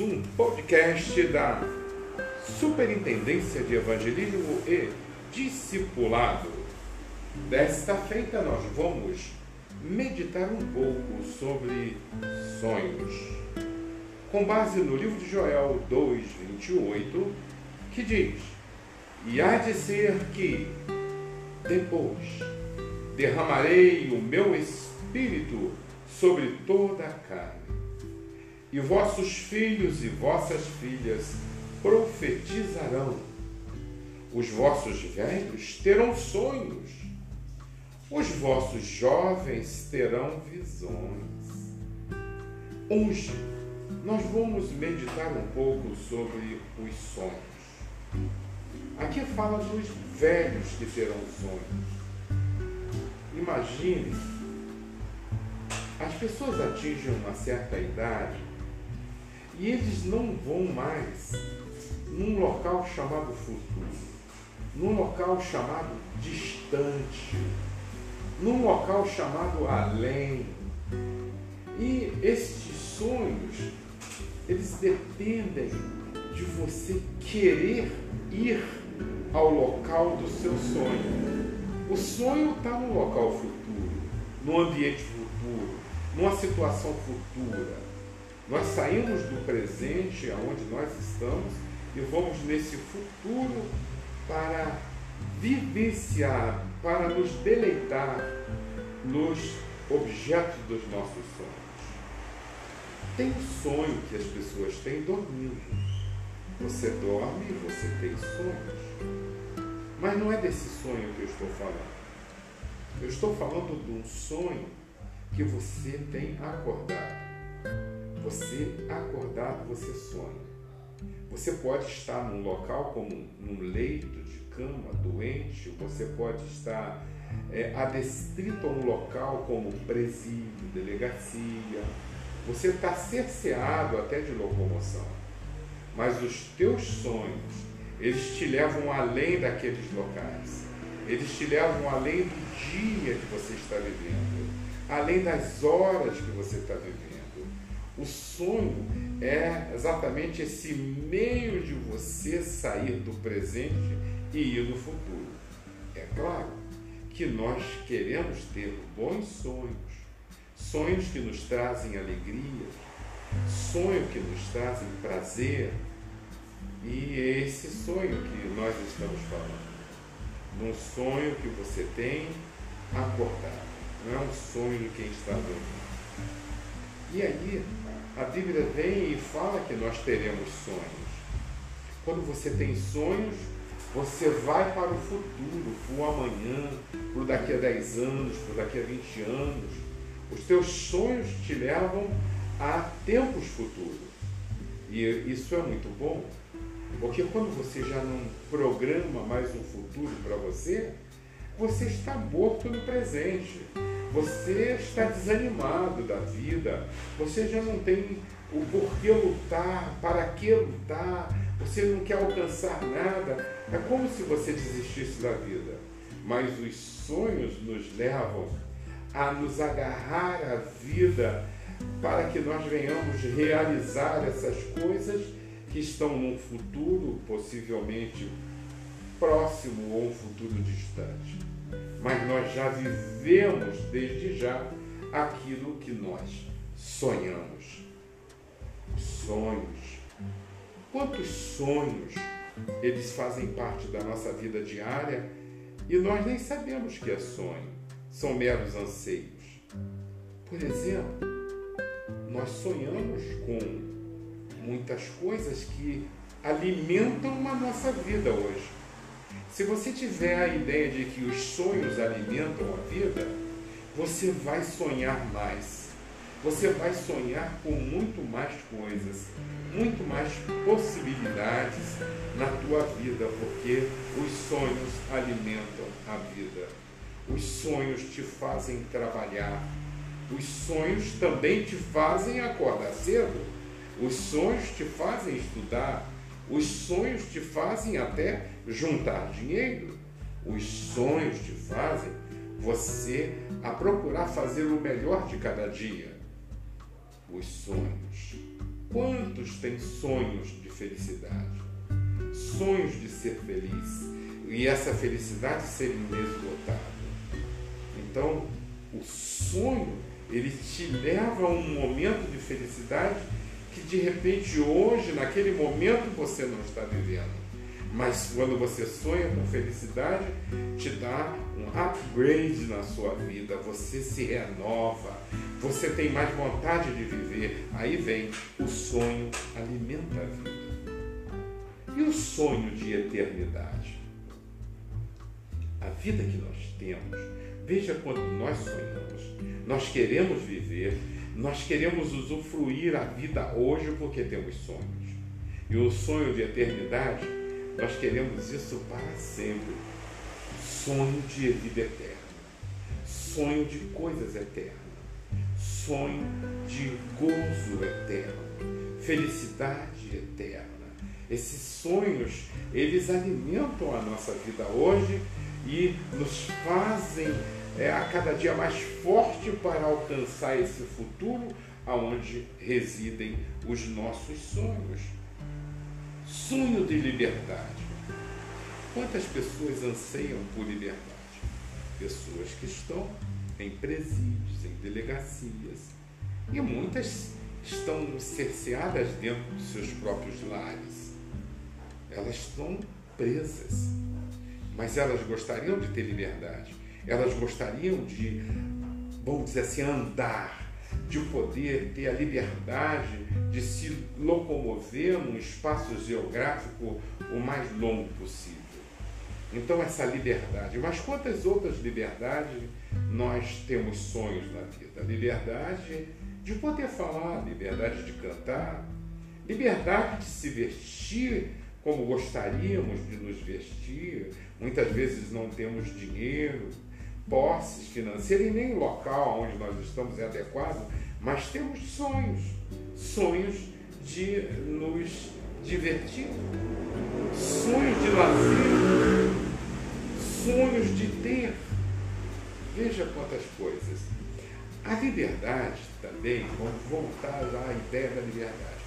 um podcast da Superintendência de Evangelismo e Discipulado. Desta feita, nós vamos meditar um pouco sobre sonhos, com base no livro de Joel 2,28, que diz: E há de ser que, depois, derramarei o meu espírito sobre toda a carne e vossos filhos e vossas filhas profetizarão. Os vossos velhos terão sonhos. Os vossos jovens terão visões. Hoje nós vamos meditar um pouco sobre os sonhos. Aqui fala dos velhos que terão sonhos. Imagine, as pessoas atingem uma certa idade e eles não vão mais num local chamado futuro, num local chamado distante, num local chamado além. E estes sonhos, eles dependem de você querer ir ao local do seu sonho. O sonho está no local futuro, no ambiente futuro, numa situação futura. Nós saímos do presente, aonde nós estamos, e vamos nesse futuro para vivenciar, para nos deleitar nos objetos dos nossos sonhos. Tem um sonho que as pessoas têm dormindo. Você dorme e você tem sonhos. Mas não é desse sonho que eu estou falando. Eu estou falando de um sonho que você tem acordado. Você acordado, você sonha. Você pode estar num local como num leito de cama, doente, você pode estar é, adestrito a um local como presídio, delegacia. Você está cerceado até de locomoção. Mas os teus sonhos, eles te levam além daqueles locais. Eles te levam além do dia que você está vivendo, além das horas que você está vivendo. O sonho é exatamente esse meio de você sair do presente e ir no futuro. É claro que nós queremos ter bons sonhos, sonhos que nos trazem alegria, sonhos que nos trazem prazer. E é esse sonho que nós estamos falando. Num sonho que você tem acordado, não é um sonho de quem está dormindo. E aí, a Bíblia vem e fala que nós teremos sonhos. Quando você tem sonhos, você vai para o futuro, para o amanhã, para daqui a 10 anos, para daqui a 20 anos. Os teus sonhos te levam a tempos futuros. E isso é muito bom, porque quando você já não programa mais um futuro para você, você está morto no presente. Você está desanimado da vida, você já não tem o porquê lutar, para que lutar, você não quer alcançar nada. É como se você desistisse da vida. Mas os sonhos nos levam a nos agarrar à vida para que nós venhamos realizar essas coisas que estão num futuro possivelmente próximo ou um futuro distante mas nós já vivemos desde já aquilo que nós sonhamos. Sonhos. Quantos sonhos eles fazem parte da nossa vida diária e nós nem sabemos que é sonho, são meros anseios. Por exemplo, nós sonhamos com muitas coisas que alimentam a nossa vida hoje. Se você tiver a ideia de que os sonhos alimentam a vida, você vai sonhar mais. Você vai sonhar com muito mais coisas, muito mais possibilidades na tua vida, porque os sonhos alimentam a vida. Os sonhos te fazem trabalhar. Os sonhos também te fazem acordar cedo. Os sonhos te fazem estudar. Os sonhos te fazem até juntar dinheiro. Os sonhos te fazem você a procurar fazer o melhor de cada dia. Os sonhos. Quantos têm sonhos de felicidade? Sonhos de ser feliz e essa felicidade ser inesgotável. Então, o sonho, ele te leva a um momento de felicidade que de repente hoje, naquele momento, você não está vivendo. Mas quando você sonha com felicidade, te dá um upgrade na sua vida, você se renova, você tem mais vontade de viver. Aí vem o sonho alimenta a vida. E o sonho de eternidade? A vida que nós temos, veja quando nós sonhamos, nós queremos viver, nós queremos usufruir a vida hoje porque temos sonhos. E o sonho de eternidade, nós queremos isso para sempre. Sonho de vida eterna, sonho de coisas eternas, sonho de gozo eterno, felicidade eterna. Esses sonhos, eles alimentam a nossa vida hoje e nos fazem é, a cada dia mais forte para alcançar esse futuro aonde residem os nossos sonhos. Sonho de liberdade. Quantas pessoas anseiam por liberdade? Pessoas que estão em presídios, em delegacias, e muitas estão cerceadas dentro dos seus próprios lares. Elas estão presas mas elas gostariam de ter liberdade. Elas gostariam de, vamos dizer assim, andar, de poder ter a liberdade de se locomover num espaço geográfico o mais longo possível. Então, essa liberdade. Mas quantas outras liberdades nós temos sonhos na vida? Liberdade de poder falar, liberdade de cantar, liberdade de se vestir como gostaríamos de nos vestir, muitas vezes não temos dinheiro, posses financeiras e nem o local onde nós estamos é adequado, mas temos sonhos, sonhos de nos divertir, sonhos de lazer, sonhos de ter. Veja quantas coisas. A liberdade também, vamos voltar lá à ideia da liberdade.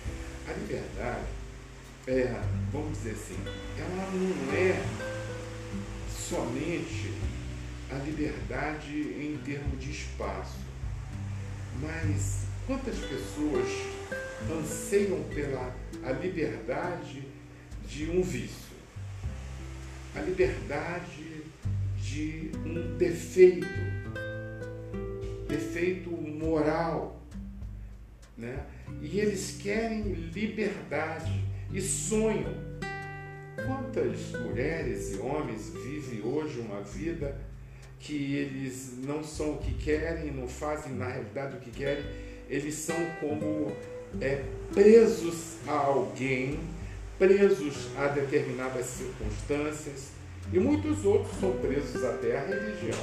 A liberdade é, vamos dizer assim, ela não é somente a liberdade em termos de espaço, mas quantas pessoas anseiam pela a liberdade de um vício, a liberdade de um defeito, defeito moral, né? E eles querem liberdade e sonham. Quantas mulheres e homens vivem hoje uma vida que eles não são o que querem, não fazem na realidade o que querem, eles são como é, presos a alguém, presos a determinadas circunstâncias, e muitos outros são presos até à religião.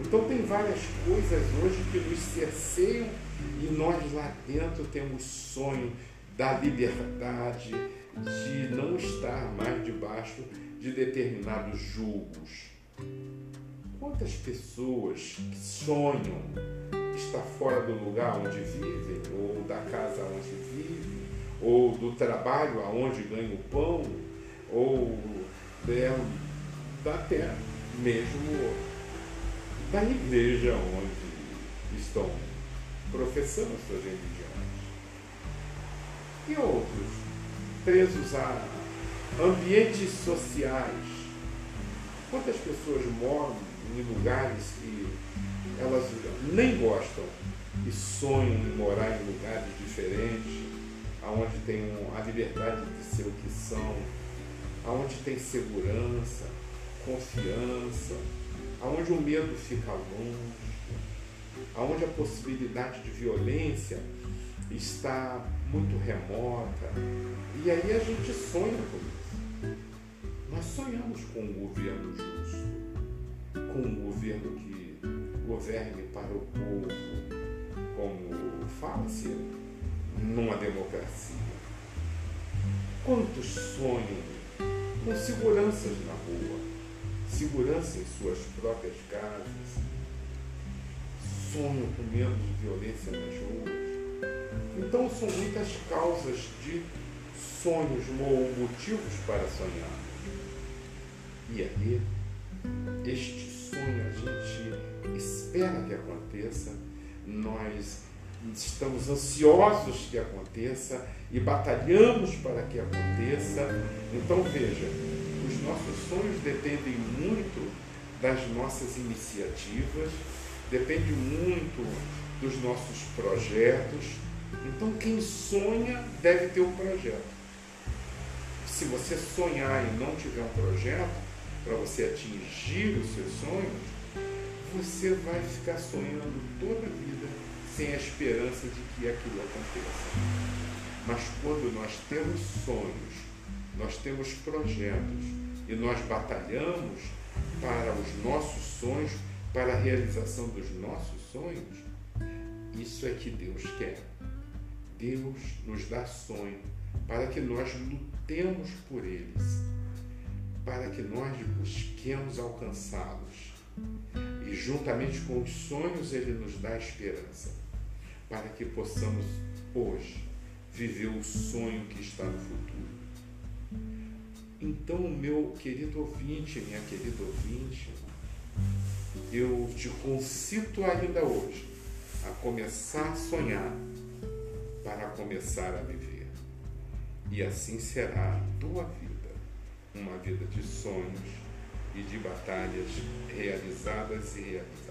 Então tem várias coisas hoje que nos cerceiam e nós lá dentro temos sonho da liberdade de não estar mais debaixo de determinados julgos. Quantas pessoas que sonham estar fora do lugar onde vivem, ou da casa onde vivem, ou do trabalho aonde ganham o pão, ou da terra, mesmo da igreja onde estão professando suas religiões e outros presos a ambientes sociais. Quantas pessoas moram em lugares que elas nem gostam e sonham em morar em lugares diferentes, aonde tem a liberdade de ser o que são, aonde tem segurança, confiança, aonde o medo fica longe, aonde a possibilidade de violência está muito remota. E aí a gente sonha com isso. Nós sonhamos com um governo justo, com um governo que governe para o povo, como fala-se numa democracia. Quantos sonham com seguranças na rua, segurança em suas próprias casas, sonham com menos violência nas ruas, Então são muitas causas de sonhos ou motivos para sonhar. E aí, este sonho a gente espera que aconteça, nós estamos ansiosos que aconteça e batalhamos para que aconteça. Então veja, os nossos sonhos dependem muito das nossas iniciativas, depende muito dos nossos projetos. Então quem sonha deve ter um projeto. Se você sonhar e não tiver um projeto para você atingir os seus sonhos, você vai ficar sonhando toda a vida sem a esperança de que aquilo aconteça. Mas quando nós temos sonhos, nós temos projetos e nós batalhamos para os nossos sonhos, para a realização dos nossos sonhos, isso é que Deus quer. Deus nos dá sonho para que nós lutemos por eles, para que nós busquemos alcançá-los. E juntamente com os sonhos, Ele nos dá esperança para que possamos hoje viver o sonho que está no futuro. Então, meu querido ouvinte, minha querida ouvinte, eu te concito ainda hoje a começar a sonhar para começar a viver. E assim será a tua vida, uma vida de sonhos e de batalhas realizadas e realizadas.